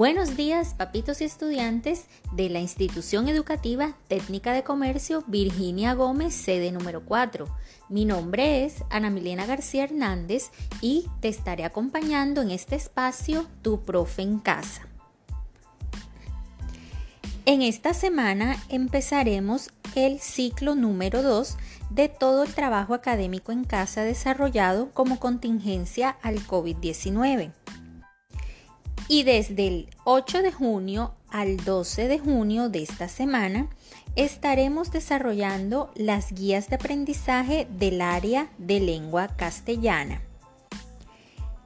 Buenos días, papitos y estudiantes de la institución educativa técnica de comercio Virginia Gómez, sede número 4. Mi nombre es Ana Milena García Hernández y te estaré acompañando en este espacio Tu Profe en Casa. En esta semana empezaremos el ciclo número 2 de todo el trabajo académico en casa desarrollado como contingencia al COVID-19 y desde el 8 de junio al 12 de junio de esta semana estaremos desarrollando las guías de aprendizaje del área de lengua castellana.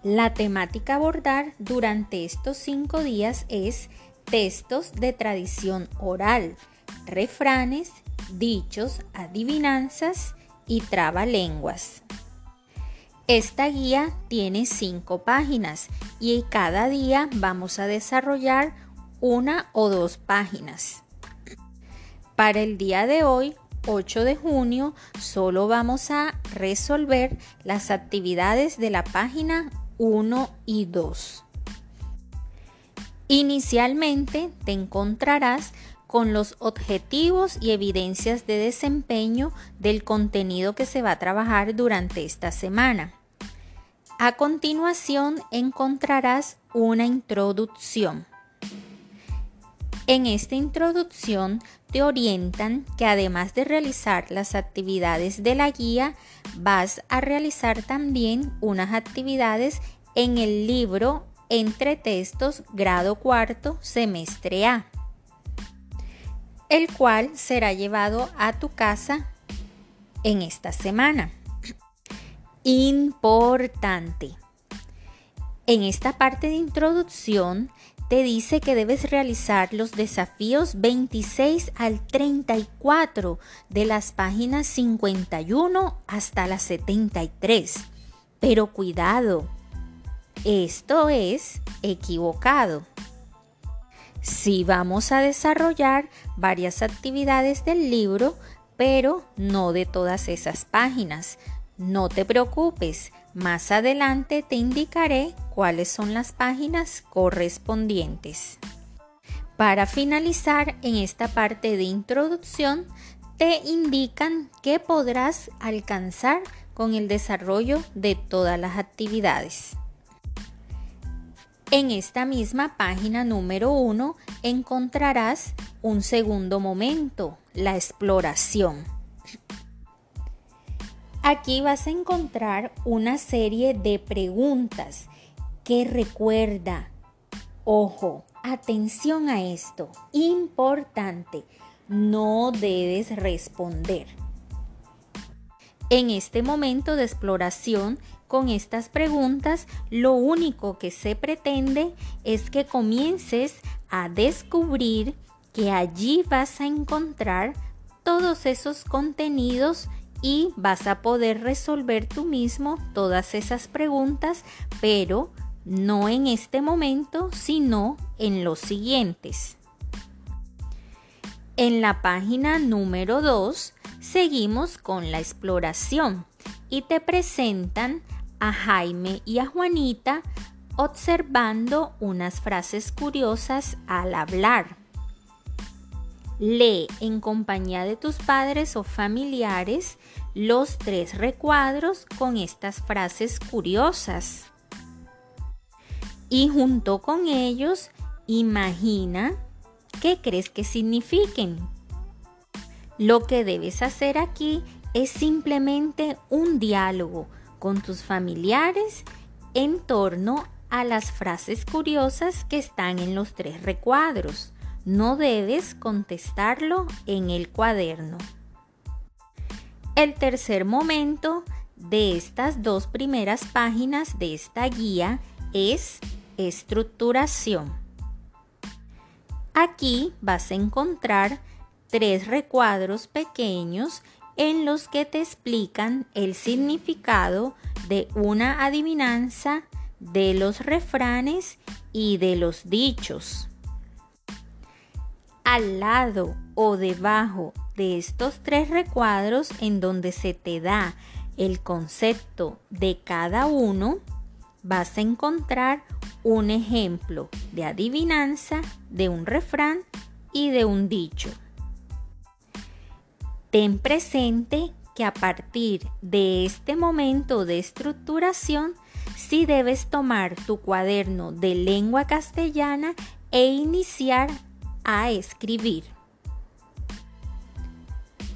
La temática a abordar durante estos cinco días es textos de tradición oral, refranes, dichos, adivinanzas y trabalenguas. Esta guía tiene cinco páginas y cada día vamos a desarrollar una o dos páginas. Para el día de hoy, 8 de junio, solo vamos a resolver las actividades de la página 1 y 2. Inicialmente te encontrarás con los objetivos y evidencias de desempeño del contenido que se va a trabajar durante esta semana. A continuación encontrarás una introducción. En esta introducción te orientan que además de realizar las actividades de la guía, vas a realizar también unas actividades en el libro Entre Textos Grado Cuarto, Semestre A, el cual será llevado a tu casa en esta semana importante. En esta parte de introducción te dice que debes realizar los desafíos 26 al 34 de las páginas 51 hasta las 73. Pero cuidado, esto es equivocado. Sí vamos a desarrollar varias actividades del libro, pero no de todas esas páginas. No te preocupes, más adelante te indicaré cuáles son las páginas correspondientes. Para finalizar en esta parte de introducción, te indican qué podrás alcanzar con el desarrollo de todas las actividades. En esta misma página número 1 encontrarás un segundo momento, la exploración. Aquí vas a encontrar una serie de preguntas que recuerda, ojo, atención a esto, importante, no debes responder. En este momento de exploración con estas preguntas, lo único que se pretende es que comiences a descubrir que allí vas a encontrar todos esos contenidos y vas a poder resolver tú mismo todas esas preguntas, pero no en este momento, sino en los siguientes. En la página número 2 seguimos con la exploración y te presentan a Jaime y a Juanita observando unas frases curiosas al hablar. Lee en compañía de tus padres o familiares los tres recuadros con estas frases curiosas. Y junto con ellos, imagina qué crees que signifiquen. Lo que debes hacer aquí es simplemente un diálogo con tus familiares en torno a las frases curiosas que están en los tres recuadros. No debes contestarlo en el cuaderno. El tercer momento de estas dos primeras páginas de esta guía es estructuración. Aquí vas a encontrar tres recuadros pequeños en los que te explican el significado de una adivinanza, de los refranes y de los dichos al lado o debajo de estos tres recuadros en donde se te da el concepto de cada uno, vas a encontrar un ejemplo de adivinanza, de un refrán y de un dicho. Ten presente que a partir de este momento de estructuración, sí debes tomar tu cuaderno de lengua castellana e iniciar a escribir.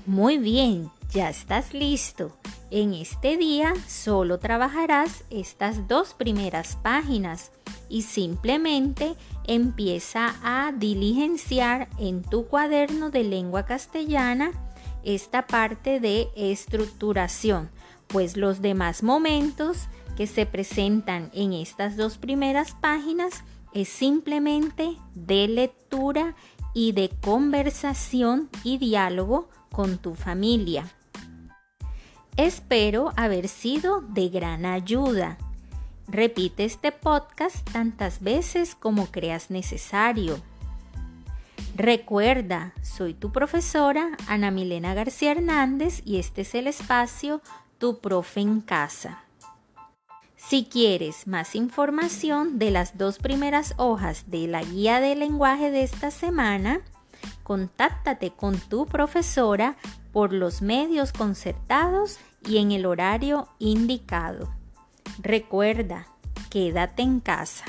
Muy bien, ya estás listo. En este día solo trabajarás estas dos primeras páginas y simplemente empieza a diligenciar en tu cuaderno de lengua castellana esta parte de estructuración, pues los demás momentos que se presentan en estas dos primeras páginas es simplemente de lectura y de conversación y diálogo con tu familia. Espero haber sido de gran ayuda. Repite este podcast tantas veces como creas necesario. Recuerda, soy tu profesora Ana Milena García Hernández y este es el espacio Tu Profe en Casa. Si quieres más información de las dos primeras hojas de la guía de lenguaje de esta semana, contáctate con tu profesora por los medios concertados y en el horario indicado. Recuerda, quédate en casa.